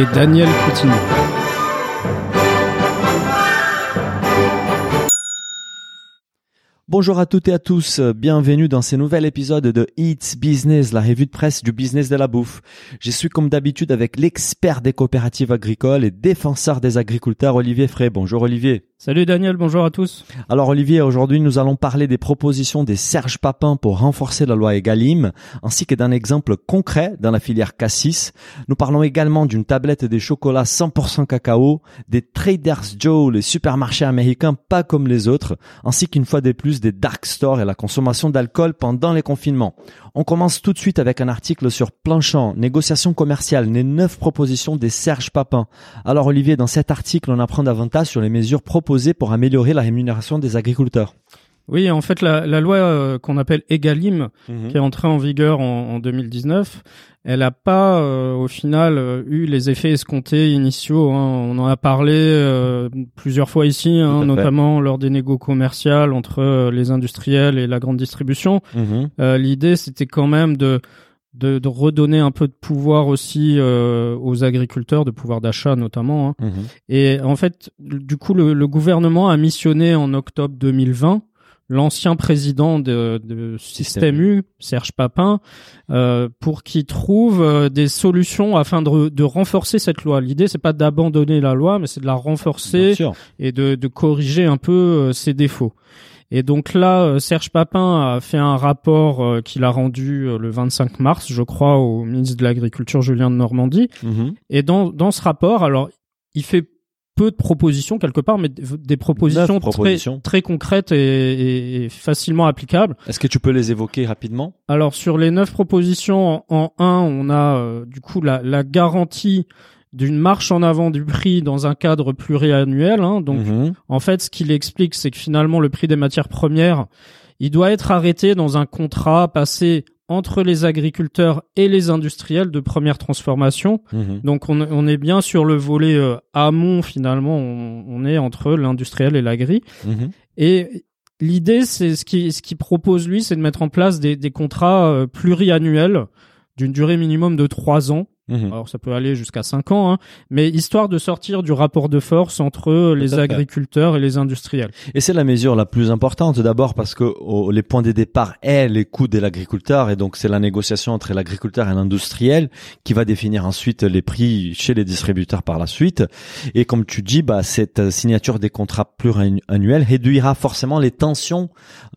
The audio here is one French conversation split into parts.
Et Daniel Coutinho. Bonjour à toutes et à tous, bienvenue dans ce nouvel épisode de It's Business, la revue de presse du business de la bouffe. Je suis comme d'habitude avec l'expert des coopératives agricoles et défenseur des agriculteurs Olivier Fray. Bonjour Olivier. Salut Daniel, bonjour à tous. Alors Olivier, aujourd'hui nous allons parler des propositions des Serge Papin pour renforcer la loi Egalim, ainsi que d'un exemple concret dans la filière Cassis. Nous parlons également d'une tablette des chocolats 100% cacao, des Traders Joe, les supermarchés américains pas comme les autres, ainsi qu'une fois de plus des dark stores et la consommation d'alcool pendant les confinements. On commence tout de suite avec un article sur Planchant, négociation commerciale, les neuf propositions des Serge Papin. Alors Olivier, dans cet article, on apprend davantage sur les mesures proposées pour améliorer la rémunération des agriculteurs. Oui, en fait, la, la loi euh, qu'on appelle Egalim, Mhm. qui est entrée en vigueur en, en 2019, elle n'a pas, euh, au final, euh, eu les effets escomptés initiaux. hein. On en a parlé plusieurs fois ici, hein, notamment lors des négos commerciales entre les industriels et la grande distribution. Mhm. L'idée, c'était quand même de, de de redonner un peu de pouvoir aussi euh, aux agriculteurs, de pouvoir d'achat notamment. hein. Mhm. Et en fait, du coup, le, le gouvernement a missionné en octobre 2020 l'ancien président de, de Système U, Serge Papin, euh, pour qu'il trouve euh, des solutions afin de, de renforcer cette loi. L'idée, c'est pas d'abandonner la loi, mais c'est de la renforcer et de, de corriger un peu euh, ses défauts. Et donc là, euh, Serge Papin a fait un rapport euh, qu'il a rendu euh, le 25 mars, je crois, au ministre de l'Agriculture Julien de Normandie. Mhm. Et dans, dans ce rapport, alors, il fait peu de propositions quelque part, mais des- propositions. Très, très concrètes et, et- et facilement applicables. Est-ce que tu peux les évoquer rapidement? Alors, sur les neuf propositions, en, en un, on a euh, du coup la, la garantie d'une marche en avant du prix dans un cadre pluriannuel. Hein, donc, Mhm. en fait, ce qu'il explique, c'est que finalement, le prix des matières premières, il doit être arrêté dans un contrat passé entre les agriculteurs et les industriels de première transformation. Mhm. Donc, on, on est bien sur le volet euh, amont, finalement, on, on est entre l'industriel et l'agri. Mhm. Et l'idée, c'est ce qui ce qu'il propose lui, c'est de mettre en place des, des contrats euh, pluriannuels d'une durée minimum de trois ans. Mhm. Alors ça peut aller jusqu'à cinq ans, hein, mais histoire de sortir du rapport de force entre les à fait. agriculteurs et les industriels. Et c'est la mesure la plus importante d'abord parce que oh, les points de départ est les coûts de l'agriculteur et donc c'est la négociation entre l'agriculteur et l'industriel qui va définir ensuite les prix chez les distributeurs par la suite. Et comme tu dis, bah, cette euh, signature des contrats pluriannuels réduira forcément les tensions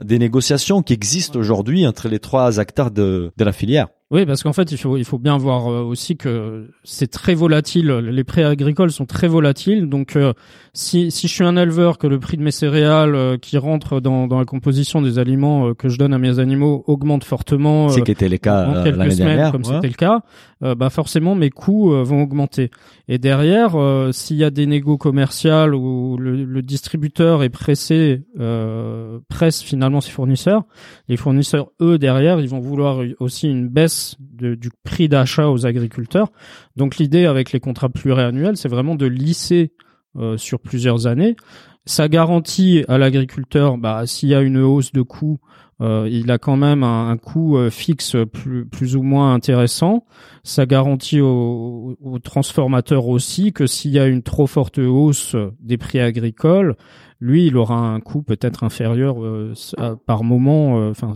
des négociations qui existent aujourd'hui entre les trois acteurs de, de la filière. Oui, parce qu'en fait, il faut il faut bien voir euh, aussi que c'est très volatile. Les prix agricoles sont très volatiles. Donc, euh, si si je suis un éleveur, que le prix de mes céréales euh, qui rentrent dans dans la composition des aliments euh, que je donne à mes animaux augmente fortement, C'est qui était le cas en euh, quelques semaines, dernière. comme ouais. c'était le cas, bah forcément mes coûts euh, vont augmenter. Et derrière, euh, s'il y a des négos commerciales où le, le distributeur est pressé, euh, presse finalement ses fournisseurs, les fournisseurs eux derrière, ils vont vouloir aussi une baisse du prix d'achat aux agriculteurs. Donc l'idée avec les contrats pluriannuels, c'est vraiment de lisser euh, sur plusieurs années. Ça garantit à l'agriculteur, bah, s'il y a une hausse de coûts, euh, il a quand même un, coût euh, fixe plus, plus ou moins intéressant. Ça garantit aux, aux transformateurs aussi que s'il y a une trop forte hausse des prix agricoles, lui, il aura un coût peut-être inférieur euh, par moment. Enfin,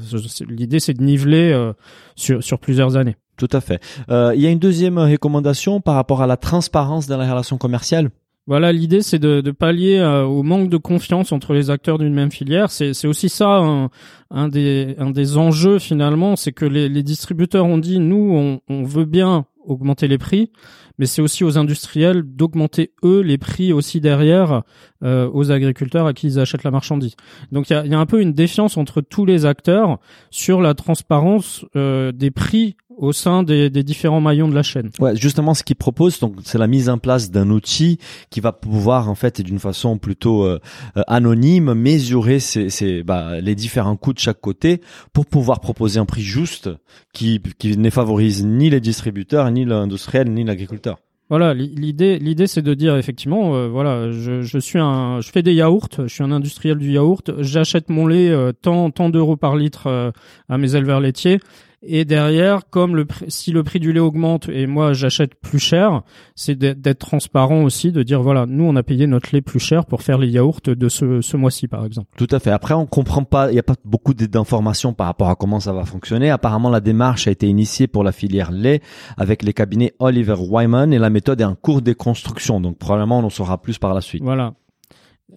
l'idée c'est de niveler sur, sur plusieurs années. Tout à fait. Il y a une deuxième recommandation par rapport à la transparence dans la relation commerciale. Voilà, l'idée c'est de, de pallier euh, au manque de confiance entre les acteurs d'une même filière. C'est aussi ça un, un des un des enjeux finalement, c'est que les, les distributeurs ont dit nous on, on veut bien augmenter les prix, mais c'est aussi aux industriels d'augmenter eux les prix aussi derrière euh, aux agriculteurs à qui ils achètent la marchandise. Donc il y a, y a, un peu une défiance entre tous les acteurs sur la transparence euh, des prix au sein des, des, différents maillons de la chaîne. Ouais, justement, ce qu'ils proposent, donc, c'est la mise en place d'un outil qui va pouvoir, en fait, d'une façon plutôt euh, anonyme, mesurer ces, ces, bah, les différents coûts de chaque côté pour pouvoir proposer un prix juste qui, qui ne favorise ni les distributeurs, ni l'industriel, ni l'agriculteur. Voilà, l'idée, l'idée, c'est de dire effectivement, euh, voilà, je, suis un, je fais des yaourts, je suis un industriel du yaourt, j'achète mon lait euh, tant, tant d'euros par litre euh, à mes éleveurs laitiers, et derrière, comme le si le prix du lait augmente et moi j'achète plus cher, c'est d'être transparent aussi, de dire voilà, nous on a payé notre lait plus cher pour faire les yaourts de ce, ce mois-ci par exemple. Tout à fait. Après, on comprend pas, il n'y a pas beaucoup d'informations par rapport à comment ça va fonctionner. Apparemment, la démarche a été initiée pour la filière lait avec les cabinets Oliver Wyman et la méthode est en cours de construction. Donc probablement on en saura plus par la suite. Voilà.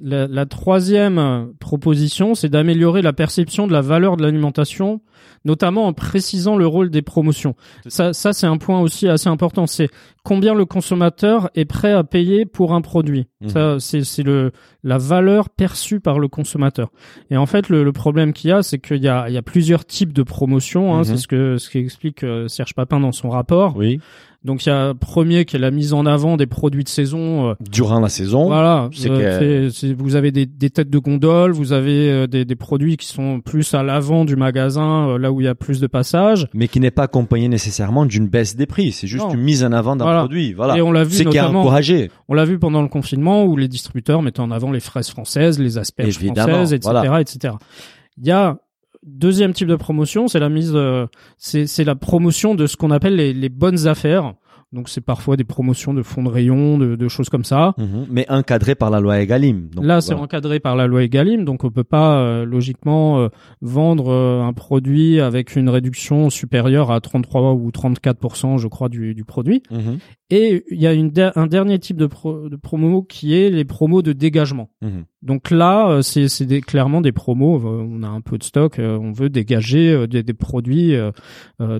La, la, troisième proposition, c'est d'améliorer la perception de la valeur de l'alimentation, notamment en précisant le rôle des promotions. Ça, ça c'est un point aussi assez important. C'est combien le consommateur est prêt à payer pour un produit. Mmh. Ça, c'est le la valeur perçue par le consommateur. Et en fait, le, le problème qu'il y a, c'est qu'il y a, il y a plusieurs types de promotions. Hein, mmh. C'est ce que ce qu'explique euh, Serge Papin dans son rapport. Oui. Donc il y a premier qui est la mise en avant des produits de saison euh, durant la saison. Voilà, euh, que... vous avez des, des, têtes de gondole, vous avez euh, des, des, produits qui sont plus à l'avant du magasin, euh, là où il y a plus de passages, mais qui n'est pas accompagné nécessairement d'une baisse des prix. C'est juste Non. une mise en avant d'un Voilà. produit. Voilà. Et on l'a vu C'est qui a notamment- encouragé. On l'a vu pendant le confinement où les distributeurs mettaient en avant les fraises françaises, les asperges Évidemment, françaises, etc., voilà. etc. Il y a deuxième type de promotion, c'est la mise, euh, c'est c'est la promotion de ce qu'on appelle les, les bonnes affaires. Donc c'est parfois des promotions de fonds de rayon, de, de choses comme ça. Mhm. Mais encadré par la loi Egalim. Donc, Là, c'est voilà. encadré par la loi Egalim, donc on peut pas euh, logiquement euh, vendre euh, un produit avec une réduction supérieure à 33 ou 34% je crois du, du produit. Mhm. Et il y a une un dernier type de, pro- de promo qui est les promos de dégagement. Mhm. Donc là, euh, c'est des- clairement des promos. euh, On a un peu de stock, euh, on veut dégager des, des produits.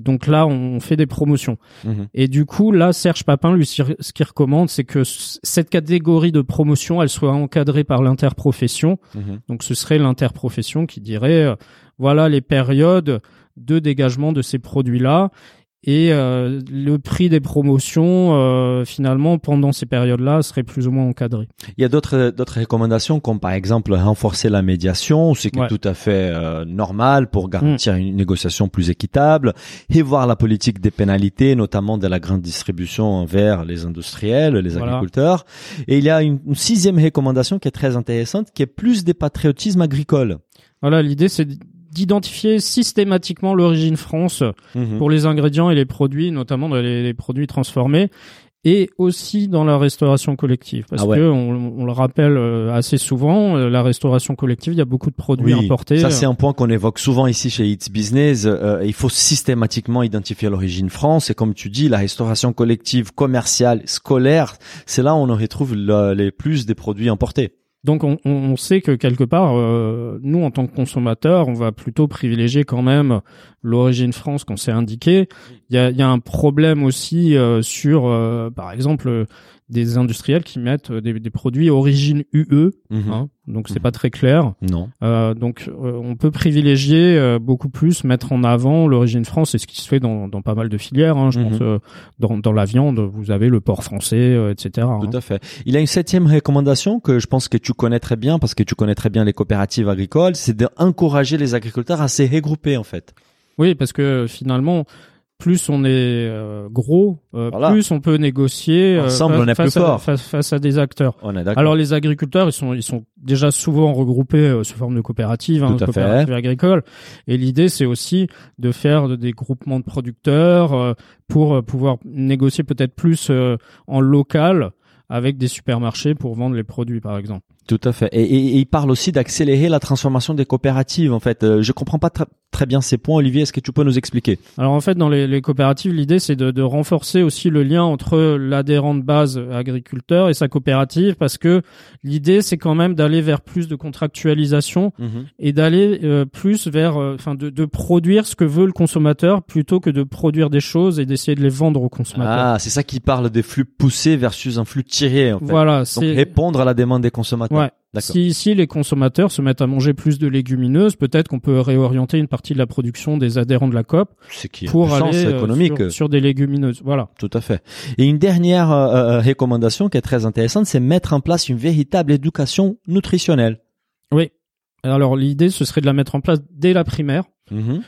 donc là, on fait des promotions. Mhm. Et du coup, là, Serge Papin, lui, ce qu'il recommande, c'est que cette catégorie de promotion, elle soit encadrée par l'interprofession. Mhm. Donc ce serait l'interprofession qui dirait, voilà les périodes de dégagement de ces produits-là. Et euh, le prix des promotions, euh, finalement, pendant ces périodes-là, serait plus ou moins encadré. Il y a d'autres d'autres recommandations comme par exemple renforcer la médiation, ce qui Ouais. est tout à fait euh, normal pour garantir une négociation plus équitable, et voir la politique des pénalités, notamment de la grande distribution envers les industriels, les Voilà. agriculteurs. Et il y a une, une sixième recommandation qui est très intéressante, qui est plus des patriotismes agricoles. Voilà, l'idée, c'est d'identifier systématiquement l'origine France Mhm. pour les ingrédients et les produits, notamment dans les, les produits transformés, et aussi dans la restauration collective. Parce Ah ouais. que on, on le rappelle euh, assez souvent, euh, la restauration collective, il y a beaucoup de produits Oui, importés. ça c'est un point qu'on évoque souvent ici chez It's Business. Euh, il faut systématiquement identifier l'origine France et comme tu dis, la restauration collective, commerciale, scolaire, c'est là où on retrouve le- les plus des produits importés. Donc on, sait que quelque part, euh, nous en tant que consommateurs, on va plutôt privilégier quand même l'origine France qu'on s'est indiqué. Il y a, un problème aussi euh, sur, euh, par exemple, des industriels qui mettent euh, des, des produits origine UE, Mhm. hein, donc c'est Mhm. pas très clair. Non. Euh, donc euh, on peut privilégier euh, beaucoup plus, mettre en avant l'origine France, c'est ce qui se fait dans, dans pas mal de filières. Hein, je Mhm. pense euh, dans, dans la viande, vous avez le porc français, euh, etc. hein. Tout à fait. Il y a une septième recommandation que je pense que tu connais très bien parce que tu connais très bien les coopératives agricoles, c'est d'encourager les agriculteurs à se regrouper en fait. Oui, parce que finalement, plus on est euh, gros, euh, Voilà. plus on peut négocier euh, Ensemble, fa- on est face, plus à, fort. face, face à des acteurs. On est d'accord. Alors les agriculteurs, ils sont ils sont déjà souvent regroupés euh, sous forme de coopératives, hein, coopératives agricoles. Et l'idée, c'est aussi de faire de- des groupements de producteurs euh, pour pouvoir négocier peut-être plus euh, en local avec des supermarchés pour vendre les produits, par exemple. Tout à fait. Et, et- et il parle aussi d'accélérer la transformation des coopératives. En fait, euh, je comprends pas très, très bien ces points. Olivier, est-ce que tu peux nous expliquer? Alors en fait, dans les, les coopératives, l'idée c'est de, de renforcer aussi le lien entre l'adhérent de base agriculteur et sa coopérative, parce que l'idée c'est quand même d'aller vers plus de contractualisation et d'aller euh, plus vers, euh, enfin, de, de produire ce que veut le consommateur plutôt que de produire des choses et d'essayer de les vendre au consommateur. Ah, c'est ça qui parle des flux poussés versus un flux tiré. En fait. voilà, Donc répondre à la demande des consommateurs. Ouais. D'accord. Si, si les consommateurs se mettent à manger plus de légumineuses, peut-être qu'on peut réorienter une partie de la production des adhérents de la COP qui pour sens aller euh, économique. sur, sur des légumineuses. Voilà. Tout à fait. Et une dernière euh, euh, recommandation qui est très intéressante, c'est mettre en place une véritable éducation nutritionnelle. Oui. Alors l'idée, ce serait de la mettre en place dès la primaire,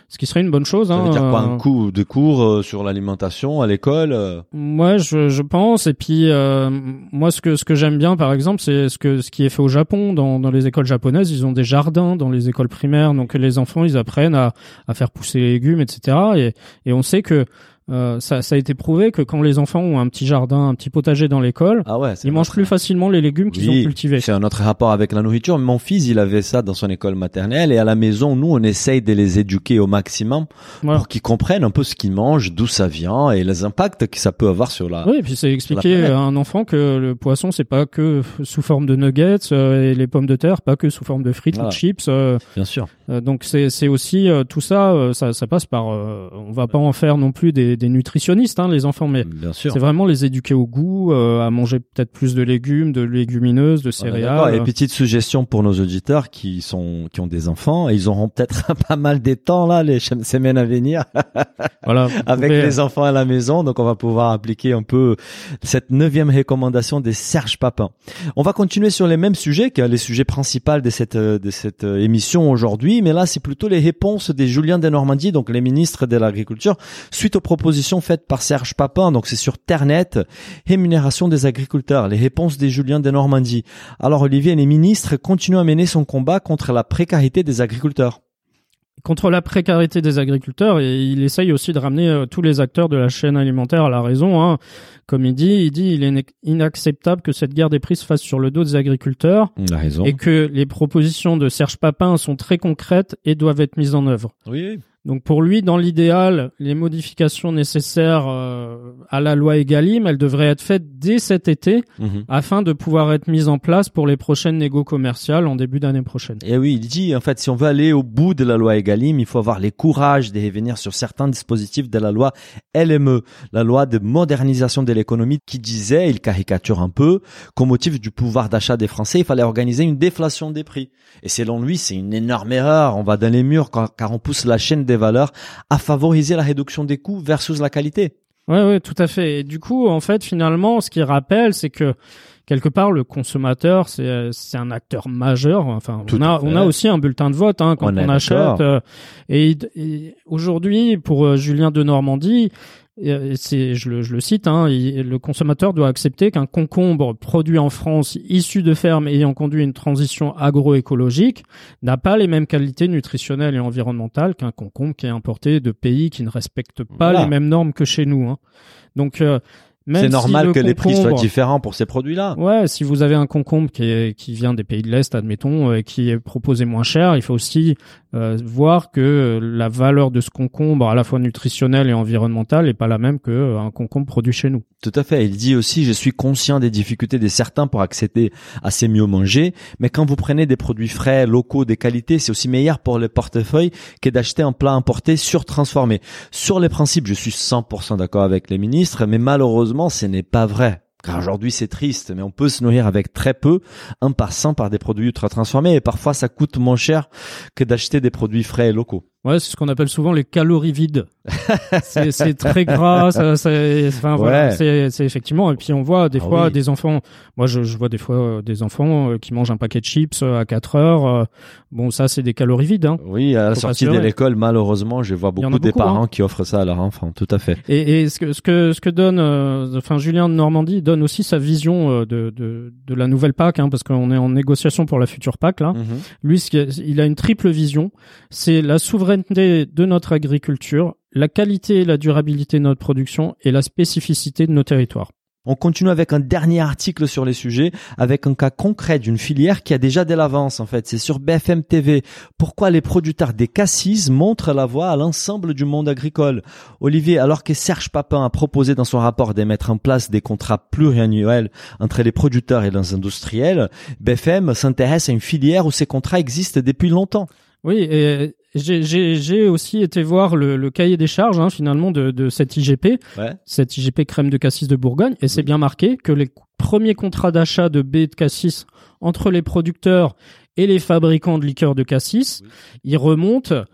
ce qui serait une bonne chose. Ça hein. dire quoi Euh, un coup de cours euh, sur l'alimentation à l'école euh, Moi, je, je pense. Et puis, euh, moi, ce que ce que j'aime bien, par exemple, c'est ce que ce qui est fait au Japon dans dans les écoles japonaises. Ils ont des jardins dans les écoles primaires, donc les enfants, ils apprennent à à faire pousser les légumes, etc. Et et on sait que euh, ça, ça a été prouvé que quand les enfants ont un petit jardin, un petit potager dans l'école, Ah ouais, ils mangent plus facilement les légumes qu'ils Oui, ont cultivés. C'est un autre rapport avec la nourriture. Mon fils, il avait ça dans son école maternelle et à la maison, nous, on essaye de les éduquer au maximum pour qu'ils comprennent un peu ce qu'ils mangent, d'où ça vient et les impacts que ça peut avoir sur la. Oui, et puis c'est expliquer à un enfant que le poisson c'est pas que sous forme de nuggets euh, et les pommes de terre pas que sous forme de frites ou Voilà. de chips. euh, Bien sûr. donc c'est aussi tout ça, ça ça passe par. on va pas en faire non plus des, des nutritionnistes hein, les enfants, mais Bien sûr. c'est vraiment les éduquer au goût, euh, à manger peut-être plus de légumes, de légumineuses, de céréales. Et petite suggestion pour nos auditeurs qui sont qui ont des enfants, et ils auront peut-être pas mal des temps là les semaines à venir Voilà. avec pouvez- les enfants à la maison. Donc on va pouvoir appliquer un peu cette neuvième recommandation des Serge Papin. On va continuer sur les mêmes sujets que les sujets principaux de cette euh, de cette euh, émission aujourd'hui, mais là c'est plutôt les réponses des Julien de Normandie, donc les ministres de l'agriculture, suite aux propositions faites par Serge Papin. Donc c'est sur Ternet, rémunération des agriculteurs, les réponses des Julien de Normandie. Alors Olivier, les ministres continuent à mener son combat contre la précarité des agriculteurs. contre la précarité des agriculteurs et il essaye aussi de ramener euh, tous les acteurs de la chaîne alimentaire à la raison. Hein. Comme il dit, il dit il est ina- inacceptable que cette guerre des prix se fasse sur le dos des agriculteurs Il a raison. et que les propositions de Serge Papin sont très concrètes et doivent être mises en œuvre. Oui. Donc pour lui, dans l'idéal, les modifications nécessaires euh, à la loi Egalim, elles devraient être faites dès cet été Mhm. afin de pouvoir être mises en place pour les prochaines négos commerciales en début d'année prochaine. Et oui, il dit, en fait, si on veut aller au bout de la loi Egalim, il faut avoir les courages de revenir sur certains dispositifs de la loi LME, la loi de modernisation de l'économie, qui disait, il caricature un peu, qu'au motif du pouvoir d'achat des Français, il fallait organiser une déflation des prix. Et selon lui, c'est une énorme erreur. On va dans les murs car, car on pousse la chaîne des valeurs à favoriser la réduction des coûts versus la qualité. Ouais, ouais, tout à fait. Et du coup, en fait, finalement, ce qu'il rappelle, c'est que quelque part, le consommateur, c'est c'est un acteur majeur. Enfin, Tout on a fait. on a aussi un bulletin de vote hein, quand On achète. euh, et, et aujourd'hui, pour euh, Julien de Normandie. Euh, C'est, je le, je le cite, hein, il- le consommateur doit accepter qu'un concombre produit en France, issu de fermes ayant conduit une transition agroécologique, n'a pas les mêmes qualités nutritionnelles et environnementales qu'un concombre qui est importé de pays qui ne respectent pas Voilà. les mêmes normes que chez nous. Hein. Donc, euh, C'est si normal le que les prix soient différents pour ces produits-là. Ouais, si vous avez un concombre qui, est, qui vient des pays de l'Est, admettons, et qui est proposé moins cher, il faut aussi euh, voir que la valeur de ce concombre, à la fois nutritionnelle et environnementale, est pas la même que euh, concombre produit chez nous. Tout à fait. Il dit aussi, je suis conscient des difficultés de certains pour accéder à ces mieux manger, mais quand vous prenez des produits frais, locaux, des qualités, c'est aussi meilleur pour le portefeuille que d'acheter un plat importé surtransformé. Sur les principes, je suis 100% d'accord avec les ministres, mais malheureusement, ce n'est pas vrai. Car aujourd'hui, c'est triste, mais on peut se nourrir avec très peu, un par cent par des produits ultra transformés, et parfois ça coûte moins cher que d'acheter des produits frais et locaux. Ouais, c'est ce qu'on appelle souvent les calories vides. c'est très gras, ça, c'est- enfin voilà, Ouais. c'est c'est effectivement. Et puis on voit des Ah fois oui. des enfants. Moi, je, je vois des fois euh, des enfants euh, qui mangent un paquet de chips euh, à 4 heures. Bon, ça, c'est des calories vides. Hein. Oui, à la Faut sortie de l'école, malheureusement, je vois beaucoup, des beaucoup, parents hein. qui offrent ça à leurs enfants. Tout à fait. Et, et ce que ce que ce que donne, euh, enfin Julien de Normandie donne aussi sa vision de de, de la nouvelle PAC, hein, parce qu'on est en négociation pour la future PAC là. Lui, ce qui- il a une triple vision. C'est la souveraineté de notre agriculture, la qualité et la durabilité de notre production et la spécificité de nos territoires. On continue avec un dernier article sur les sujets, avec un cas concret d'une filière qui a déjà de l'avance en fait. C'est sur BFM TV. Pourquoi les producteurs des cassis montrent la voie à l'ensemble du monde agricole? Olivier, alors que Serge Papin a proposé dans son rapport de mettre en place des contrats pluriannuels entre les producteurs et les industriels, BFM s'intéresse à une filière où ces contrats existent depuis longtemps. Oui, et j'ai aussi été voir le, le cahier des charges hein, finalement de, de cette IGP, Ouais. cette IGP crème de cassis de Bourgogne, et c'est bien marqué que les premiers contrats d'achat de baies de cassis entre les producteurs et les fabricants de liqueurs de cassis, ils remontent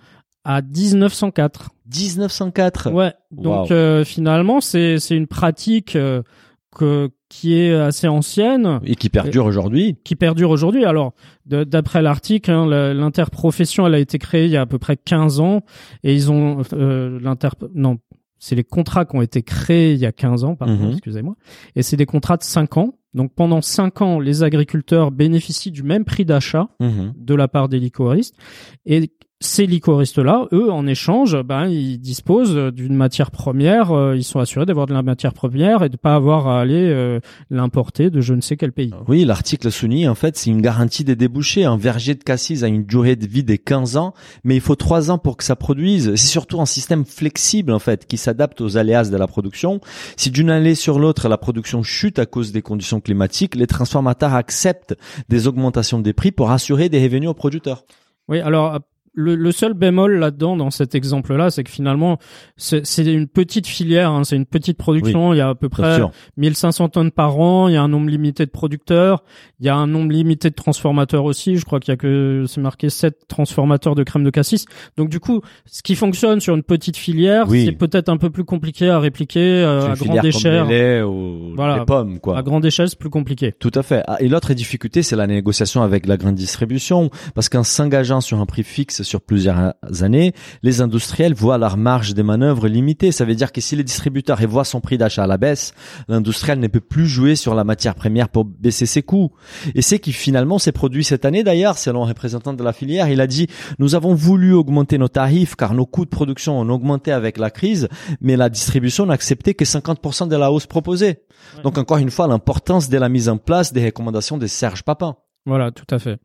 à 1904. 1904. Ouais. Donc Wow. euh, finalement, c'est c'est une pratique euh, que qui est assez ancienne Et qui perdure aujourd'hui. qui perdure aujourd'hui. Alors, d'après l'article, hein, l'interprofession, elle a été créée il y a à peu près 15 ans, et ils ont euh, l'inter non, c'est les contrats qui ont été créés il y a 15 ans, pardon, Mhm. excusez-moi, et c'est des contrats de 5 ans. Donc pendant 5 ans, les agriculteurs bénéficient du même prix d'achat Mhm. de la part des licoristes, et ces licoristes-là, eux, en échange, ben, ils disposent d'une matière première, euh, ils sont assurés d'avoir de la matière première et de pas avoir à aller euh, l'importer de je ne sais quel pays. Oui, l'article souligne en fait c'est une garantie des débouchés. Un verger de cassis a une durée de vie de 15 ans, mais il faut 3 ans pour que ça produise. C'est surtout un système flexible en fait qui s'adapte aux aléas de la production. Si d'une année sur l'autre la production chute à cause des conditions climatiques, les transformateurs acceptent des augmentations des prix pour assurer des revenus aux producteurs. Oui, alors le, le seul bémol là-dedans, dans cet exemple-là, c'est que finalement, c'est une petite filière, hein, c'est une petite production. Il y a à peu près sûr. 1500 tonnes par an. Il y a un nombre limité de producteurs. Il y a un nombre limité de transformateurs aussi. Je crois qu'il y a que c'est marqué 7 transformateurs de crème de cassis. Donc du coup, ce qui fonctionne sur une petite filière, Oui. c'est peut-être un peu plus compliqué à répliquer euh, à grande échelle. les laits ou Voilà. les pommes quoi. À grande échelle, c'est plus compliqué. Tout à fait. Ah, Et l'autre difficulté, c'est la négociation avec la grande distribution, parce qu'en s'engageant sur un prix fixe sur plusieurs années, les industriels voient leur marge des manœuvres limitée. Ça veut dire que si le distributeur voit son prix d'achat à la baisse, l'industriel ne peut plus jouer sur la matière première pour baisser ses coûts. Et c'est qui finalement s'est produit cette année d'ailleurs, selon un représentant de la filière, il a dit nous avons voulu augmenter nos tarifs car nos coûts de production ont augmenté avec la crise, mais la distribution n'a accepté que 50% de la hausse proposée. Donc encore une fois, l'importance de la mise en place des recommandations de Serge Papin. Voilà, tout à fait.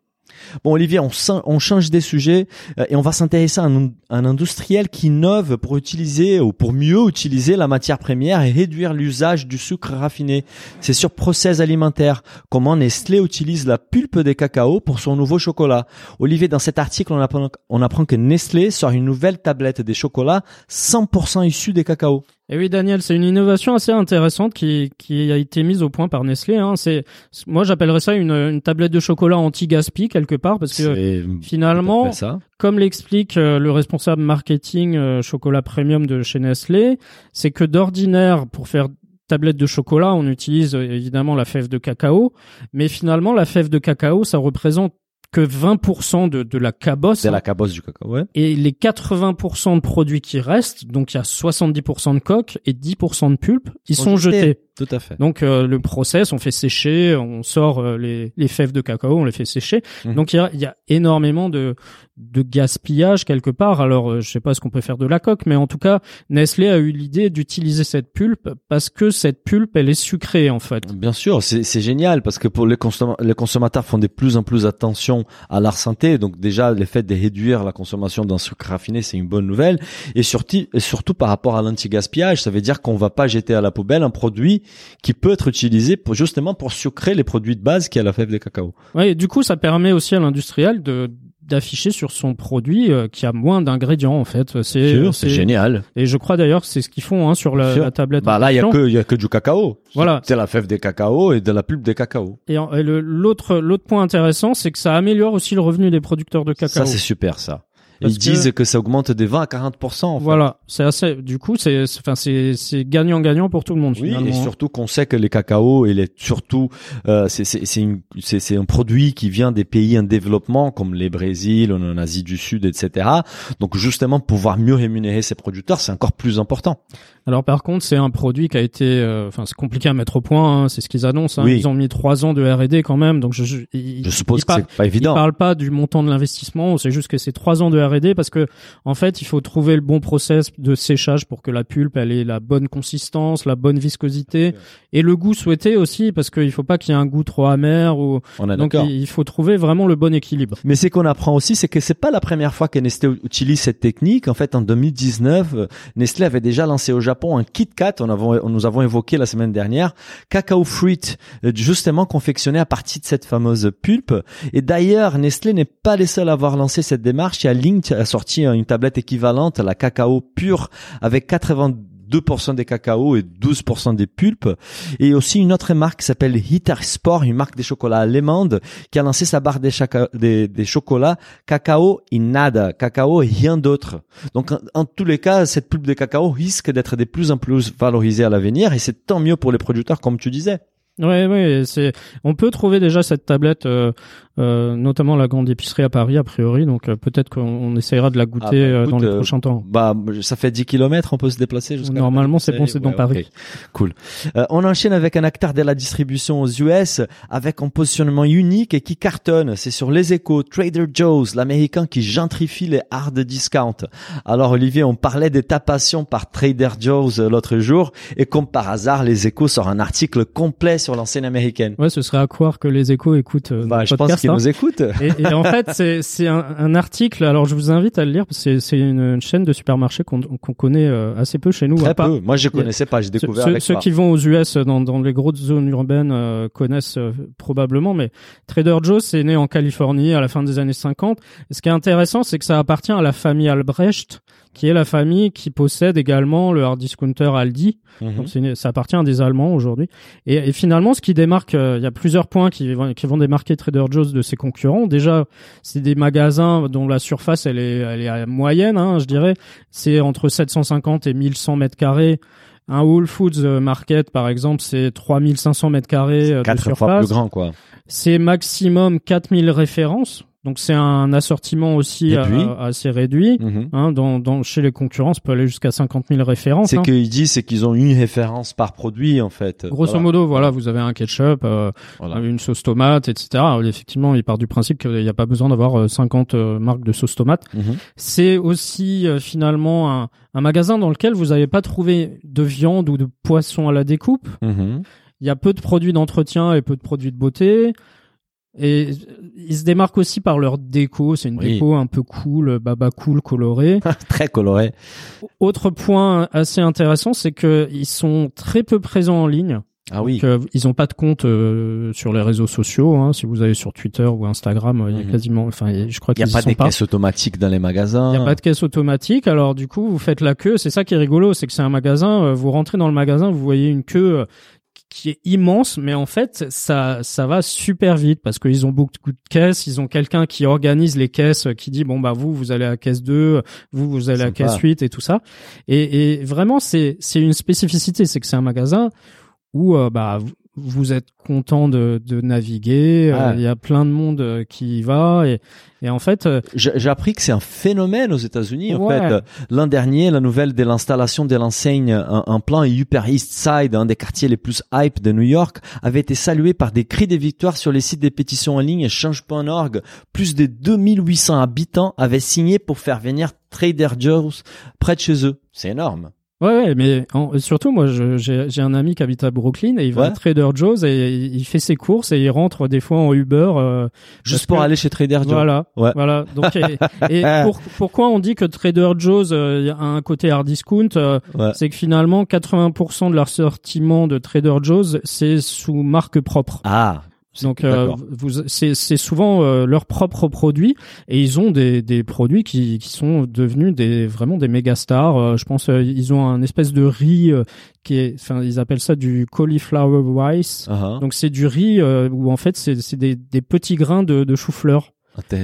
Bon Olivier, on, change des sujets euh, et on va s'intéresser à un, industriel qui innove pour utiliser ou pour mieux utiliser la matière première et réduire l'usage du sucre raffiné. C'est sur Process Alimentaire, comment Nestlé utilise la pulpe des cacao pour son nouveau chocolat. Olivier, dans cet article, on apprend, on apprend que Nestlé sort une nouvelle tablette des chocolats 100% issus des cacao. Et oui, Daniel, c'est une innovation assez intéressante qui, qui a été mise au point par Nestlé. Hein. C'est, moi, j'appellerais ça une, une tablette de chocolat anti-gaspi quelque part, parce que finalement, ça. comme l'explique euh, le responsable marketing euh, chocolat premium de chez Nestlé, c'est que d'ordinaire, pour faire tablette de chocolat, on utilise euh, évidemment la fève de cacao, mais finalement, la fève de cacao, ça représente que 20% de, de la cabosse. C'est hein. la cabosse du cacao, ouais. Et les 80% de produits qui restent, donc il y a 70% de coques et 10% de pulpe, ils sont jetés. Tout à fait. Donc euh, le process, on fait sécher, on sort euh, les, les fèves de cacao, on les fait sécher. Mhm. Donc il y a, il y a énormément de, de gaspillage quelque part. Alors euh, je sais pas ce qu'on peut faire de la coque, mais en tout cas Nestlé a eu l'idée d'utiliser cette pulpe parce que cette pulpe, elle est sucrée en fait. Bien sûr, c'est génial parce que pour les, consomma- les consommateurs font de plus en plus attention à leur santé. Donc déjà, le fait de réduire la consommation d'un sucre raffiné, c'est une bonne nouvelle. Et surtout, et surtout par rapport à l'anti-gaspillage, ça veut dire qu'on va pas jeter à la poubelle un produit qui peut être utilisé pour justement pour sucrer les produits de base qui est la fève de cacao. Ouais, et du coup, ça permet aussi à l'industriel de d'afficher sur son produit euh, qui a moins d'ingrédients en fait. C'est Sûr, c'est génial. Et je crois d'ailleurs que c'est ce qu'ils font hein, sur la, tablette. Bah là, il y a que il y a que du cacao. Voilà. C'est la fève des cacao et de la pulpe des cacao. Et, et l'autre l'autre point intéressant, c'est que ça améliore aussi le revenu des producteurs de cacao. Ça c'est super ça. Et Parce Ils que- disent que ça augmente des 20 à 40% en fait. Voilà, c'est assez. Du coup, c'est enfin c'est c'est gagnant gagnant pour tout le monde Oui, finalement. et hein. surtout qu'on sait que les cacao, il est surtout, euh, c'est c'est c'est un produit qui vient des pays en développement comme les Brésil, en Asie du Sud, etc. Donc justement, pouvoir mieux rémunérer ses producteurs, c'est encore plus important. Alors par contre, c'est un produit qui a été, euh, enfin c'est compliqué à mettre au point. hein, c'est ce qu'ils annoncent. hein. Oui. Ils ont mis trois ans de R&D quand même. Donc je je, ils- Je suppose ils que c'est pas Ils évident. parlent pas du montant de l'investissement. C'est juste que c'est trois ans de R&D parce que en fait, il faut trouver le bon process de séchage pour que la pulpe elle ait la bonne consistance, la bonne viscosité et le goût souhaité aussi parce qu'il faut pas qu'il y ait un goût trop amer ou On donc il faut trouver vraiment le bon équilibre. Mais c'est qu'on apprend aussi, c'est que c'est pas la première fois que Nestlé utilise cette technique. En fait, en 2019, euh, Nestlé avait déjà lancé au Japon un Kit Kat. On avons, nous avons évoqué la semaine dernière, cacao fruit, euh, justement confectionné à partir de cette fameuse pulpe. Et d'ailleurs, Nestlé n'est pas les seuls à avoir lancé cette démarche. Il y a Link a sorti une tablette équivalente, la cacao pure, avec 82% des cacao et 12% des pulpes. Et aussi une autre marque qui s'appelle Hitter Sport, une marque des chocolats allemande, qui a lancé sa barre des, des, des chocolats cacao et nada, cacao et rien d'autre. Donc en, en tous les cas, cette pulpe de cacao risque d'être de plus en plus valorisée à l'avenir et c'est tant mieux pour les producteurs comme tu disais. Ouais, ouais, c'est. On peut trouver déjà cette tablette, euh, euh, notamment la grande épicerie à Paris a priori. Donc euh, peut-être qu'on on essayera de la goûter Ah, bah, euh, écoute, dans les euh, prochains temps. Bah, ça fait 10 kilomètres, on peut se déplacer jusqu'à Normalement, c'est bon, c'est dans Ouais, Paris. Cool. Euh, on enchaîne avec un acteur de la distribution aux US avec un positionnement unique et qui cartonne. C'est sur les échos Trader Joe's, l'américain qui gentrifie les hard discount. Alors Olivier, on parlait des tapations par Trader Joe's l'autre jour et comme par hasard, les échos sort un article complet sur l'enseigne américaine. Ouais, ce serait à croire que les échos écoutent. euh, Bah, je pense podcast, qu'ils hein. nous écoutent. Et, et en fait, c'est c'est un, un article. Alors, je vous invite à le lire. parce que C'est c'est une, une chaîne de supermarchés qu'on qu'on connaît euh, assez peu chez nous. Très peu. Moi, je connaissais pas, j'ai découvert ceux- avec ceux toi. qui vont aux US dans, dans les grosses zones urbaines euh, connaissent euh, probablement, mais Trader Joe's c'est né en Californie à la fin des années 50. Et ce qui est intéressant, c'est que ça appartient à la famille Albrecht, qui est la famille qui possède également le hard discounter Aldi. Mhm. Donc c'est une- ça appartient à des Allemands aujourd'hui. Et, et finalement, ce qui démarque, euh, il y a plusieurs points qui vont, qui vont démarquer Trader Joe's de ses concurrents. Déjà, c'est des magasins dont la surface elle est, elle est moyenne, hein, je dirais. C'est entre 750 et 1100 mètres carrés. Un Whole Foods euh, Market, par exemple, c'est 3500 mètres carrés euh, de Quatre fois surface. plus grand, quoi. C'est maximum 4000 références. Donc c'est un assortiment aussi euh, assez réduit. Mhm. Hein, dans, dans, chez les concurrents, ça peut aller jusqu'à 50 000 références. C'est hein. qu'ils disent, c'est qu'ils ont une référence par produit, en fait. Grosso Voilà. modo, voilà, vous avez un ketchup, euh, Voilà. une sauce tomate, etc. Alors, effectivement, il part du principe qu'il n'y a pas besoin d'avoir euh, 50 euh, marques de sauce tomate. Mhm. C'est aussi euh, finalement un, un magasin dans lequel vous n'avez pas trouvé de viande ou de poisson à la découpe. Mhm. Il y a peu de produits d'entretien et peu de produits de beauté. Et ils se démarquent aussi par leur déco. C'est une Oui. déco un peu cool, baba cool, colorée. Très coloré. Autre point assez intéressant, c'est que ils sont très peu présents en ligne. Ah oui. Euh, ils n'ont pas de compte euh, sur les réseaux sociaux. Hein. Si vous allez sur Twitter ou Instagram, euh, il y a Mhm. quasiment, enfin, je crois Il n'y a pas pas. caisses automatiques dans les magasins. Il n'y a pas de caisse automatique. Alors du coup, vous faites la queue. C'est ça qui est rigolo, c'est que c'est un magasin. euh, Vous rentrez dans le magasin, vous voyez une queue euh, qui est immense, mais en fait, ça ça va super vite parce qu'ils ont beaucoup de caisses. Ils ont quelqu'un qui organise les caisses, qui dit bon bah vous vous allez à caisse 2, vous vous allez à caisse 8 et tout ça. Et, et vraiment, c'est c'est une spécificité, c'est que c'est un magasin où euh, bah vous- êtes content de, de naviguer, euh, Ah. il y a plein de monde euh, qui y va et, et en fait euh, J'ai appris que c'est un phénomène aux États-Unis. En fait, l'an dernier, la nouvelle de l'installation de l'enseigne en, en plan Upper East Side, un des quartiers les plus hype de New York, avait été saluée par des cris de victoire sur les sites des pétitions en ligne change.org. Plus de 2800 habitants avaient signé pour faire venir Trader Joe's près de chez eux. C'est énorme. Ouais, ouais, mais en- surtout, moi, j'ai un ami qui habite à Brooklyn et il va Ouais. à Trader Joe's et il il fait ses courses et il rentre des fois en Uber. euh, Juste pour que- aller chez Trader Joe's. voilà, Ouais. voilà. Donc, et, et pour- pourquoi on dit que Trader Joe's euh, a un côté hard discount euh, Ouais. C'est que finalement, 80% de leur sortiment de Trader Joe's, c'est sous marque propre. Ah. Donc, euh, vous, c'est souvent euh, leurs propres produits et ils ont des, des produits qui, qui sont devenus des vraiment des méga stars. Euh, je pense euh, ils ont un espèce de riz euh, qui est, enfin ils appellent ça du cauliflower rice. Ah, Donc c'est du riz euh, où en fait c'est c'est des, des petits grains de, de chou-fleur.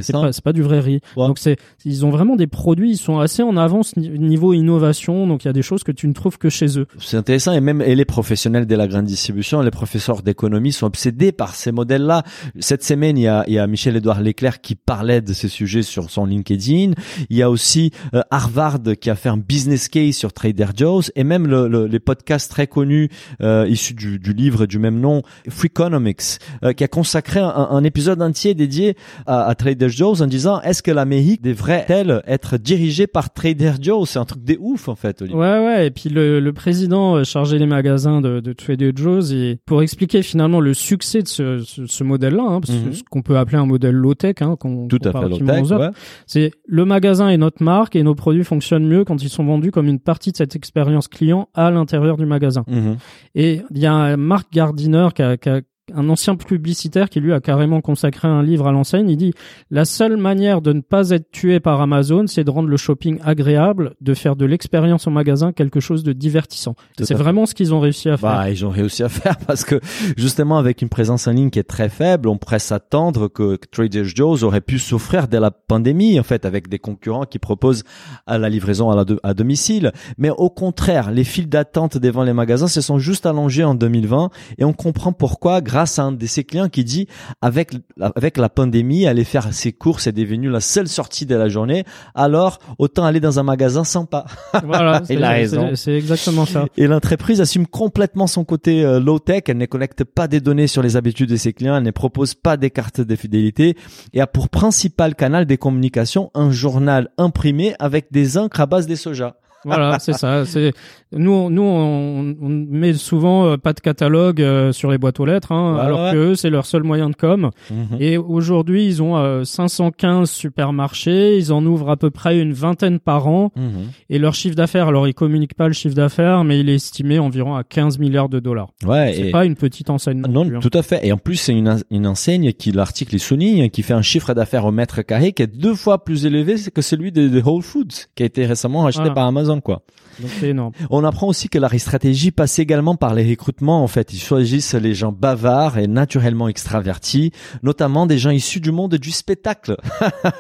C'est pas c'est pas du vrai riz. Ouais. Donc c'est ils ont vraiment des produits. Ils sont assez en avance ni- niveau innovation. Donc il y a des choses que tu ne trouves que chez eux. C'est intéressant et même et les professionnels de la grande distribution, les professeurs d'économie sont obsédés par ces modèles-là. Cette semaine, il y a, il y a Michel-Édouard Leclerc qui parlait de ces sujets sur son LinkedIn. Il y a aussi euh, Harvard qui a fait un business case sur Trader Joe's et même le, le- les podcasts très connus euh, issus du, du livre du même nom, Freakonomics, euh, qui a consacré un, un épisode entier dédié à, à Trader Joe's en disant est-ce que l'Amérique devrait-elle être dirigée par Trader Joe's? C'est un truc des ouf en fait. Olivier. Ouais, ouais. Et puis le, le président euh, chargé des magasins de, de Trader Joe's, et pour expliquer finalement le succès de ce, ce, ce modèle-là, hein, parce que Mhm. ce qu'on peut appeler un modèle low-tech, hein, qu'on Tout à fait parle low souvent tech. aux autres, Ouais. c'est le magasin est notre marque et nos produits fonctionnent mieux quand ils sont vendus comme une partie de cette expérience client à l'intérieur du magasin. Mhm. Et il y a Marc Gardiner qui a, qui a- un ancien publicitaire qui lui a carrément consacré un livre à l'enseigne. Il dit la seule manière de ne pas être tué par Amazon, c'est de rendre le shopping agréable, de faire de l'expérience en magasin quelque chose de divertissant. C'est vraiment ce qu'ils ont réussi à faire. Bah, ils ont réussi à faire parce que justement avec une présence en ligne qui est très faible, on pourrait s'attendre que Trader Joe's aurait pu souffrir de la pandémie en fait avec des concurrents qui proposent à la livraison à, la de- à domicile. Mais au contraire, les files d'attente devant les magasins se sont juste allongées en 2020 et on comprend pourquoi grâce à un de ses clients qui dit avec avec la pandémie aller faire ses courses est devenu la seule sortie de la journée. Alors autant aller dans un magasin sympa. Voilà, Il c'est- a raison. c'est- exactement ça. Et l'entreprise assume complètement son côté euh, low-tech. Elle ne collecte pas des données sur les habitudes de ses clients. Elle ne propose pas des cartes de fidélité et a pour principal canal des communications un journal imprimé avec des encres à base des soja. Voilà, c'est ça. C'est nous, on- nous, on, on met souvent euh, pas de catalogue euh, sur les boîtes aux lettres, hein, alors ouais. que c'est leur seul moyen de com. Mhm. Et aujourd'hui, ils ont euh, 515 supermarchés, ils en ouvrent à peu près une vingtaine par an, Mhm. et leur chiffre d'affaires, alors ils communiquent pas le chiffre d'affaires, mais il est estimé environ à 15 milliards de dollars. Ouais. C'est et- pas une petite enseigne non, Non, plus, hein. tout à fait. Et en plus, c'est une, une enseigne qui, l'article y souligne, qui fait un chiffre d'affaires au mètre carré qui est deux fois plus élevé que celui de, de Whole Foods, qui a été récemment acheté Voilà. par Amazon, quoi. Donc c'est énorme. On apprend aussi que la stratégie passe également par les recrutements. En fait, ils choisissent les gens bavards et naturellement extravertis, notamment des gens issus du monde du spectacle.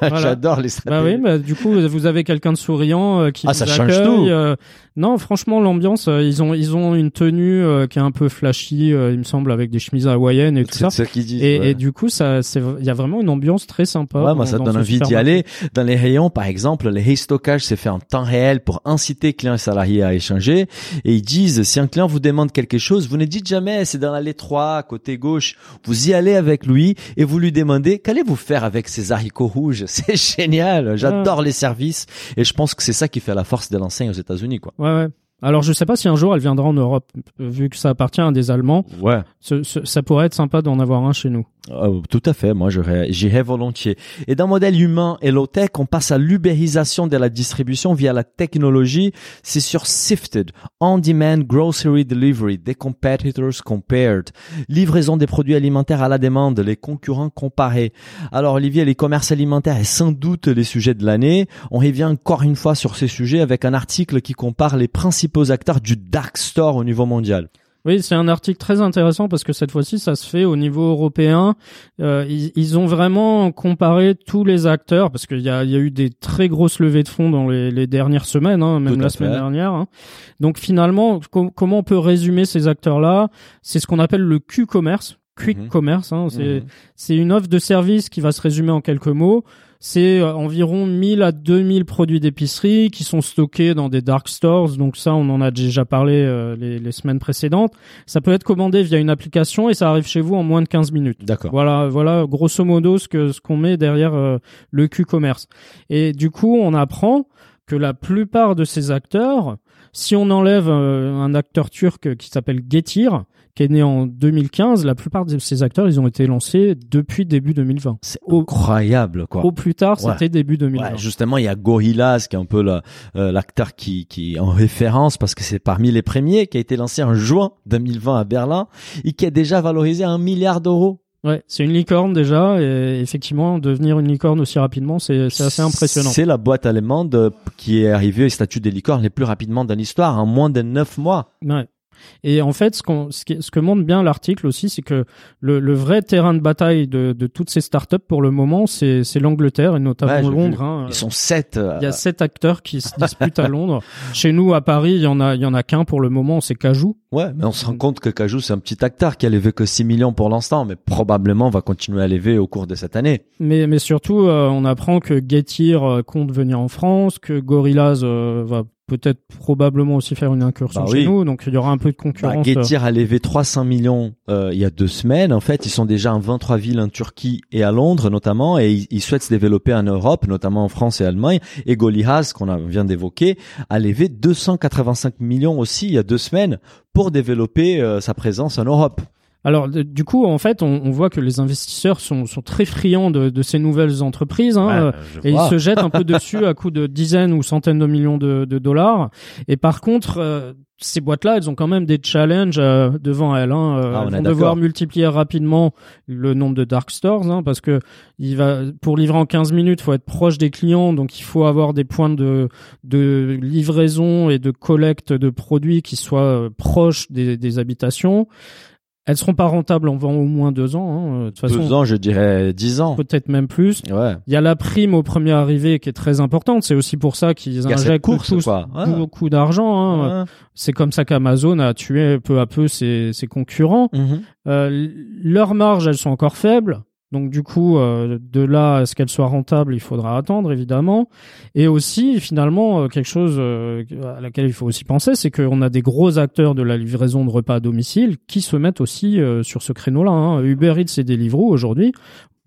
Voilà. J'adore les Bah stratégies. oui, bah, du coup, vous avez quelqu'un de souriant euh, qui Ah, vous ça change accueille, tout. euh, non, franchement, l'ambiance, euh, ils ont ils ont une tenue qui est un peu flashy, il me semble, avec des chemises hawaïennes et tout ça. C'est ce qu'ils disent. Et, ouais. et du coup, ça, c'est, il y a vraiment une ambiance très sympa. Ouais, moi ça dans donne envie d'y aller. Dans les rayons, par exemple, les restockage c'est fait en temps réel pour inciter clients et salariés à échanger. Et ils disent, si un client vous demande quelque chose, vous ne dites jamais, c'est dans l'allée 3, côté gauche. Vous y allez avec lui et vous lui demandez, qu'allez-vous faire avec ces haricots rouges? C'est génial. J'adore les services. Et je pense que c'est ça qui fait la force de l'enseigne aux États-Unis, quoi. Ouais, ouais. Alors, je sais pas si un jour elle viendra en Europe, vu que ça appartient à des Allemands. Ouais. Ce- ce- ça pourrait être sympa d'en avoir un chez nous. Euh, tout à fait, moi j'irais volontiers. Et d'un modèle humain et low-tech, on passe à l'ubérisation de la distribution via la technologie. C'est sur Sifted, On-Demand Grocery Delivery, des competitors compared. Livraison des produits alimentaires à la demande, les concurrents comparés. Alors Olivier, les commerces alimentaires est sans doute les sujets de l'année. On revient encore une fois sur ces sujets avec un article qui compare les principaux acteurs du dark store au niveau mondial. Oui, c'est un article très intéressant parce que cette fois-ci, ça se fait au niveau européen. Euh, ils, ils ont vraiment comparé tous les acteurs parce qu'il y y a eu des très grosses levées de fonds dans les, les dernières semaines, hein, même Tout la fait. semaine dernière. hein. Donc finalement, com- comment on peut résumer ces acteurs-là? C'est ce qu'on appelle le Q-commerce. Quick Mhm. commerce, hein, c'est Mhm. c'est une offre de service qui va se résumer en quelques mots. C'est euh, environ 1000 à 2000 produits d'épicerie qui sont stockés dans des dark stores. Donc ça, on en a déjà parlé euh, les, les semaines précédentes. Ça peut être commandé via une application et ça arrive chez vous en moins de 15 minutes. D'accord. Voilà, voilà, grosso modo ce que ce qu'on met derrière euh, le Q-commerce. Et du coup, on apprend que la plupart de ces acteurs, si on enlève euh, un acteur turc qui s'appelle Getir, qui est né en 2015, la plupart de ces acteurs, ils ont été lancés depuis début 2020. C'est incroyable, quoi. Au plus tard, Ouais. c'était début 2020. Ouais, justement, il y a Gorillaz qui est un peu la- euh, l'acteur qui, qui est en référence parce que c'est parmi les premiers qui a été lancé en juin 2020 à Berlin et qui est déjà valorisé à un milliard d'euros. Ouais, c'est une licorne déjà, et effectivement, devenir une licorne aussi rapidement, c'est assez impressionnant. C'est la boîte allemande euh, qui est arrivée au statut des licornes les plus rapidement dans l'histoire, en moins de neuf mois. Ouais. Et en fait, ce, qu'on, ce, qui- ce que montre bien l'article aussi, c'est que le, le vrai terrain de bataille de, de toutes ces startups pour le moment, c'est, l'Angleterre et notamment Ouais, Londres. hein. Ils sont sept. euh, Il y a sept acteurs qui se disputent à Londres. Chez nous, à Paris, il y en a, il y en a qu'un pour le moment, c'est Cajou. Ouais, mais on se rend compte que Cajou, c'est un petit acteur qui a levé que 6 millions pour l'instant, mais probablement va continuer à lever au cours de cette année. Mais, mais surtout, euh, on apprend que Getir euh, compte venir en France, que Gorillaz euh, va peut-être probablement aussi faire une incursion Bah chez oui. nous. Donc il y aura un peu de Bah, concurrence. Getir a levé 300 millions euh, il y a deux semaines. En fait, ils sont déjà en 23 villes en Turquie et à Londres notamment, et ils, ils souhaitent se développer en Europe, notamment en France et Allemagne. Et Golihaz, qu'on vient d'évoquer, a levé 285 millions aussi il y a deux semaines pour développer euh, sa présence en Europe. Alors du coup, en fait, on, on voit que les investisseurs sont, sont très friands de, de ces nouvelles entreprises. Hein, euh, et ils se jettent un peu dessus à coup de dizaines ou centaines de millions de, de dollars. Et par contre, euh, ces boîtes-là, elles ont quand même des challenges euh, devant elles. Hein. Euh, Ah, on elles vont devoir multiplier rapidement le nombre de dark stores, hein, parce que il va pour livrer en 15 minutes, faut être proche des clients, donc il faut avoir des points de de livraison et de collecte de produits qui soient euh, proches des, des habitations. Elles seront pas rentables en au moins deux ans. Hein. De toute façon, Deux ans, je dirais dix ans. peut-être même plus. Ouais. Il y a la prime au premier arrivé qui est très importante. C'est aussi pour ça qu'ils injectent course, tous quoi. Ouais. beaucoup d'argent. Hein. Ouais. C'est comme ça qu'Amazon a tué peu à peu ses, ses concurrents. Mhm. Euh, l- leurs marges, elles sont encore faibles. Donc du coup, euh, de là à ce qu'elles soient rentables, il faudra attendre évidemment. Et aussi, finalement, euh, quelque chose euh, à laquelle il faut aussi penser, c'est qu'on a des gros acteurs de la livraison de repas à domicile qui se mettent aussi sur ce créneau-là. Hein. Uber Eats et Deliveroo aujourd'hui,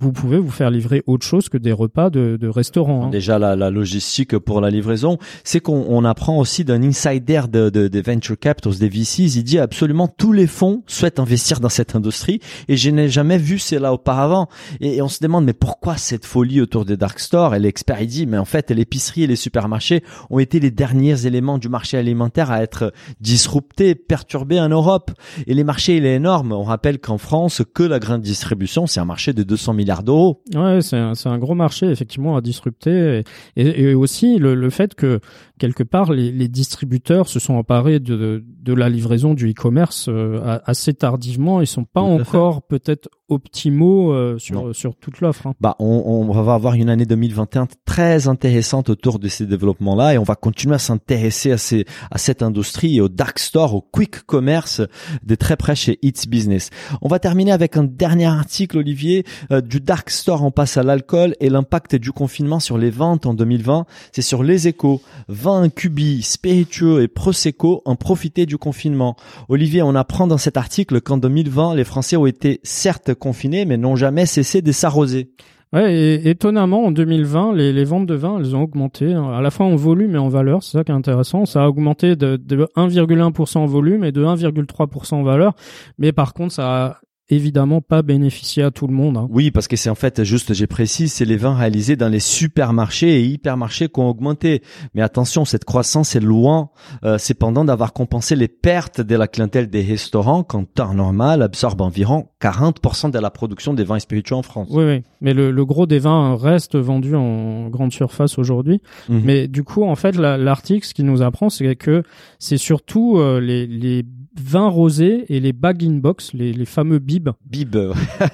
vous pouvez vous faire livrer autre chose que des repas de, de restaurant. hein. Déjà la, la logistique pour la livraison, c'est qu'on on apprend aussi d'un insider de, de, des venture capitals, des VCs. Il dit absolument tous les fonds souhaitent investir dans cette industrie et je n'ai jamais vu cela auparavant. Et, et on se demande mais pourquoi cette folie autour des dark stores? Et l'expert il dit mais en fait l'épicerie et les supermarchés ont été les derniers éléments du marché alimentaire à être disruptés, perturbés en Europe. Et les marchés il est énorme. On rappelle qu'en France que la grande distribution c'est un marché de 200 milliards d'euros. Ouais, c'est un, c'est un gros marché effectivement à disrupter et, et, et aussi le, le fait que quelque part les, les distributeurs se sont emparés de, de la livraison du e-commerce euh, assez tardivement. Ils sont pas encore peut-être optimaux euh, Non. sur sur toute l'offre. hein. bah, on, on va avoir une année 2021 très intéressante autour de ces développements-là et on va continuer à s'intéresser à, ces, à cette industrie et au dark store, au quick commerce de très près chez It's Business. On va terminer avec un dernier article, Olivier, euh, du dark store. On passe à l'alcool et l'impact du confinement sur les ventes en 2020. C'est sur les échos. Vin, cubi, spiritueux et prosecco ont profité du confinement. Olivier, on apprend dans cet article qu'en 2020, les Français ont été certes confinés, mais n'ont jamais cessé de s'arroser. Ouais, et étonnamment en 2020, les, ventes de vin, elles ont augmenté à la fois en volume et en valeur. C'est ça qui est intéressant. Ça a augmenté de, de 1,1% en volume et de 1,3% en valeur. Mais par contre, ça a évidemment pas bénéficié à tout le monde. hein. Oui, parce que c'est en fait juste, j'ai précisé, c'est les vins réalisés dans les supermarchés et hypermarchés qui ont augmenté. Mais attention, cette croissance est loin, euh, cependant, d'avoir compensé les pertes de la clientèle des restaurants quand temps normal absorbe environ 40% de la production des vins spiritueux en France. Oui, oui. Mais le, le gros des vins reste vendu en grande surface aujourd'hui. Mhm. Mais du coup, en fait, la- l'article, ce qui nous apprend, c'est que c'est surtout euh, les, les vins rosés et les bag-in-box, les, les fameux bibs, Bib,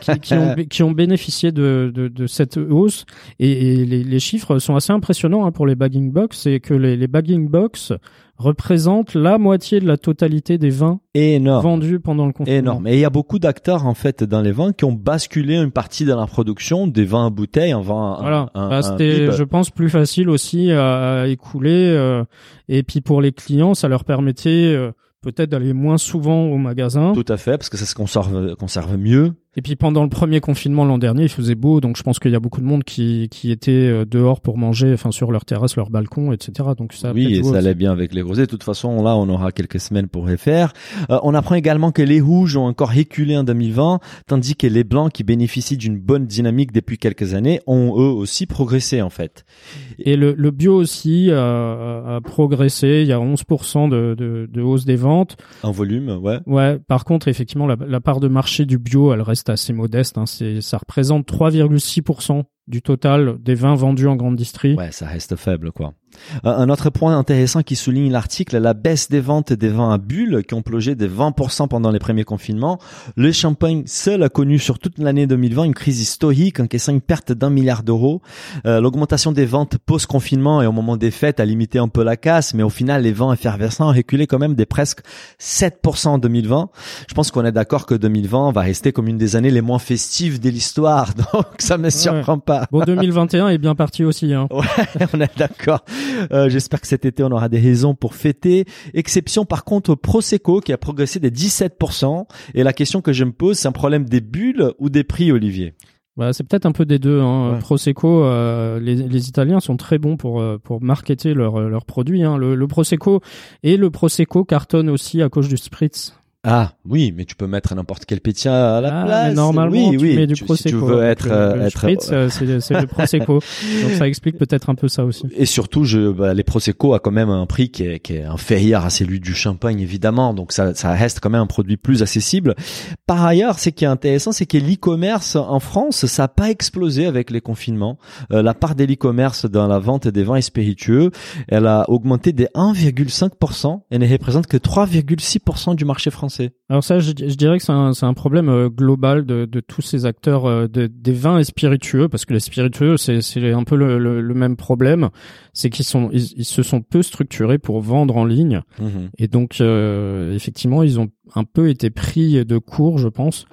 qui, qui ont, qui ont bénéficié de, de, de cette hausse. Et, et les, les chiffres sont assez impressionnants hein, pour les bagging box. C'est que les, les bagging box représentent la moitié de la totalité des vins énorme. vendus pendant le confinement. Énorme. Et il y a beaucoup d'acteurs en fait dans les vins qui ont basculé une partie de la production des vins à bouteille en vin. Voilà, Bah, c'était, je pense, plus facile aussi à, à écouler. euh, et puis pour les clients, ça leur permettait euh, peut-être d'aller moins souvent au magasin. Tout à fait, parce que ça se conserve, conserve mieux. Et puis pendant le premier confinement l'an dernier, il faisait beau, donc je pense qu'il y a beaucoup de monde qui qui était euh, dehors pour manger, enfin sur leur terrasse, leur balcon, etc. Donc ça. oui, et ça aussi. allait bien avec les grosets. De toute façon, là, on aura quelques semaines pour les faire. Euh, on apprend également que les rouges ont encore reculé en 2020, tandis que les blancs, qui bénéficient d'une bonne dynamique depuis quelques années, ont eux aussi progressé en fait. Et le, le bio aussi a, a progressé. Il y a 11% de, de, de hausse des ventes. En volume, ouais. Ouais. Par contre, effectivement, la, la part de marché du bio, elle reste assez modeste. Hein. Ça représente 3,6% du total des vins vendus en grande distrie. Ouais, ça reste faible, quoi. Euh, Un autre point intéressant qui souligne l'article, la baisse des ventes des vins à bulles qui ont plongé de 20% pendant les premiers confinements. Le champagne seul a connu sur toute l'année 2020 une crise historique encaissant une perte d'un milliard d'euros. Euh, L'augmentation des ventes post-confinement et au moment des fêtes a limité un peu la casse, mais au final, les vents effervescents ont reculé quand même des presque 7% en 2020. Je pense qu'on est d'accord que 2020 va rester comme une des années les moins festives de l'histoire, donc ça me surprend pas. Bon, 2021 est bien parti aussi. Hein. Ouais, on est d'accord. Euh, J'espère que cet été on aura des raisons pour fêter. Exception par contre au Prosecco qui a progressé des 17%. Et la question que je me pose, c'est un problème des bulles ou des prix, Olivier? Bah, c'est peut-être un peu des deux. Hein. Ouais. Prosecco, euh, les, les Italiens sont très bons pour euh, pour marketer leurs leurs produits. Hein. Le, le Prosecco et le Prosecco cartonnent aussi à cause du spritz. Ah oui, mais tu peux mettre n'importe quel pétien à la Ah, place. mais normalement, oui, tu oui. mets du Tu- Prosecco. Si tu veux être, le, le être spritz, c'est le Prosecco. Donc ça explique peut-être un peu ça aussi. Et surtout, je, bah, les Prosecco a quand même un prix qui est, qui est inférieur à celui du champagne, évidemment. Donc, ça, ça reste quand même un produit plus accessible. Par ailleurs, ce qui est intéressant, c'est que l'e-commerce en France, ça n'a pas explosé avec les confinements. Euh, la part de l'e-commerce dans la vente des vins et spiritueux, elle a augmenté des 1,5% et ne représente que 3,6% du marché français. Alors ça, je, je dirais que c'est un, problème euh, global de, de tous ces acteurs euh, de, des vins et spiritueux, parce que les spiritueux, c'est un peu le, le, le même problème, c'est qu'ils sont ils, ils se sont peu structurés pour vendre en ligne, et donc euh, effectivement, ils ont un peu été pris de court, je pense.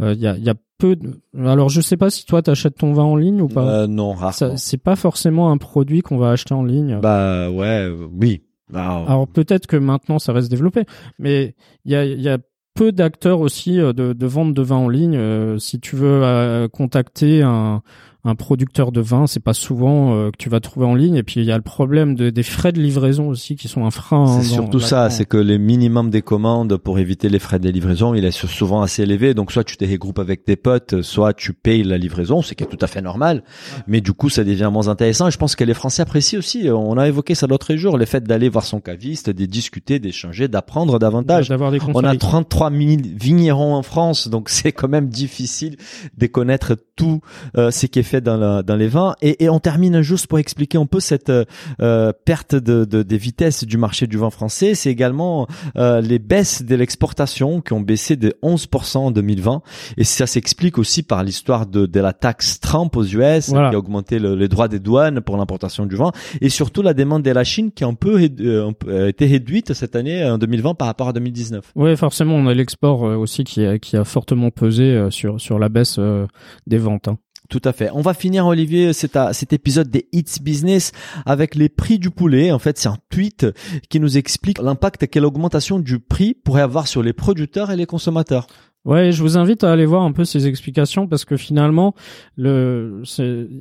Euh, Il y, a, il y a peu. De... Alors je sais pas si toi t'achètes ton vin en ligne ou pas. Euh, non, rarement. C'est pas forcément un produit qu'on va acheter en ligne. Bah ouais, oui. Alors peut-être que maintenant ça reste développé, mais il y a, peu d'acteurs aussi euh, de, de vente de vin en ligne. Euh, si tu veux euh, contacter un, un producteur de vin, c'est pas souvent euh, que tu vas trouver en ligne. Et puis il y a le problème de, des frais de livraison aussi qui sont un frein. hein, C'est surtout ça, c'est que les minimums des commandes pour éviter les frais de livraison, il est souvent assez élevé. Donc soit tu te regroupes avec tes potes, soit tu payes la livraison, ce qui est tout à fait normal. Mais du coup, ça devient moins intéressant. Et je pense que les Français apprécient aussi. On a évoqué ça l'autre jour, le fait d'aller voir son caviste, de discuter, d'échanger, d'apprendre davantage. des On a conseils. 33 000 vignerons en France, donc c'est quand même difficile de connaître tout euh, ce qui est fait dans, la- dans les vins. Et, et on termine juste pour expliquer un peu cette euh, euh, perte de, de, des vitesses du marché du vin français. C'est également euh, les baisses de l'exportation qui ont baissé de 11% en 2020. Et ça s'explique aussi par l'histoire de, de la taxe Trump aux US Voilà. qui a augmenté le- les droits des douanes pour l'importation du vin. Et surtout la demande de la Chine qui a un peu, euh, a été réduite cette année en 2020 par rapport à 2019. Oui, forcément, on a l'export euh, aussi qui a, qui a fortement pesé euh, sur sur la baisse euh, des ventes. hein. Tout à fait. On va finir, Olivier, cet, à- cet épisode des Hits Business avec les prix du poulet. En fait, c'est un tweet qui nous explique l'impact que l'augmentation du prix pourrait avoir sur les producteurs et les consommateurs. Ouais, je vous invite à aller voir un peu ces explications parce que finalement, le,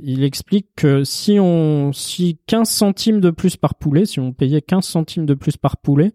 il explique que si on, si 15 centimes de plus par poulet, si on payait 15 centimes de plus par poulet,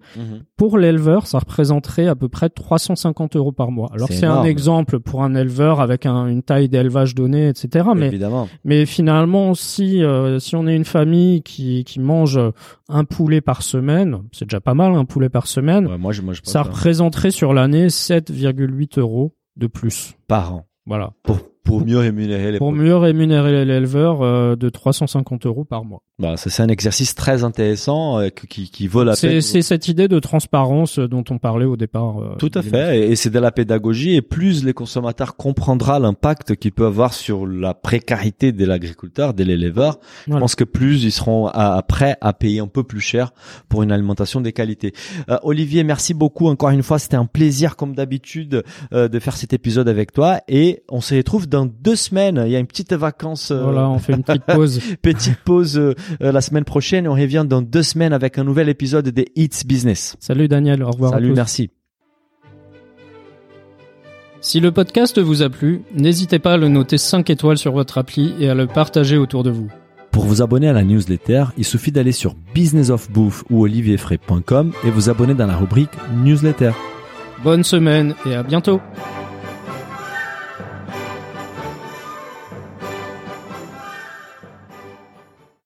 pour l'éleveur, ça représenterait à peu près 350 euros par mois. Alors C'est un exemple pour un éleveur avec un- une taille d'élevage donnée, etc. Mais Évidemment. mais finalement, si euh, si on est une famille qui qui mange un poulet par semaine, c'est déjà pas mal un poulet par semaine. Ouais, moi, je mange pas ça représenterait sur l'année 7,8 euros de plus. par an Voilà. pour, pour mieux rémunérer les Pour mieux rémunérer l'éleveur euh, de 350 euros par mois. Bah, c'est un exercice très intéressant euh, qui, qui vaut la peine. C'est cette idée de transparence dont on parlait au départ. euh, Tout à fait, et et c'est de la pédagogie, et plus les consommateurs comprendra l'impact qu'il peut avoir sur la précarité de l'agriculteur, de l'éleveur, je pense que plus ils seront à- prêts à payer un peu plus cher pour une alimentation de qualité. Euh, Olivier, merci beaucoup encore une fois, c'était un plaisir comme d'habitude euh, de faire cet épisode avec toi, et on se retrouve dans deux semaines. Il y a une petite vacance, euh, Voilà, on fait une petite pause. petite pause euh, euh, la semaine prochaine, et on revient dans deux semaines avec un nouvel épisode des Hits Business. Salut Daniel, au revoir. à Salut, tous. merci. Si le podcast vous a plu, n'hésitez pas à le noter 5 étoiles sur votre appli et à le partager autour de vous. Pour vous abonner à la newsletter, il suffit d'aller sur businessofbouffe ou olivierfray.com et vous abonner dans la rubrique newsletter. Bonne semaine et à bientôt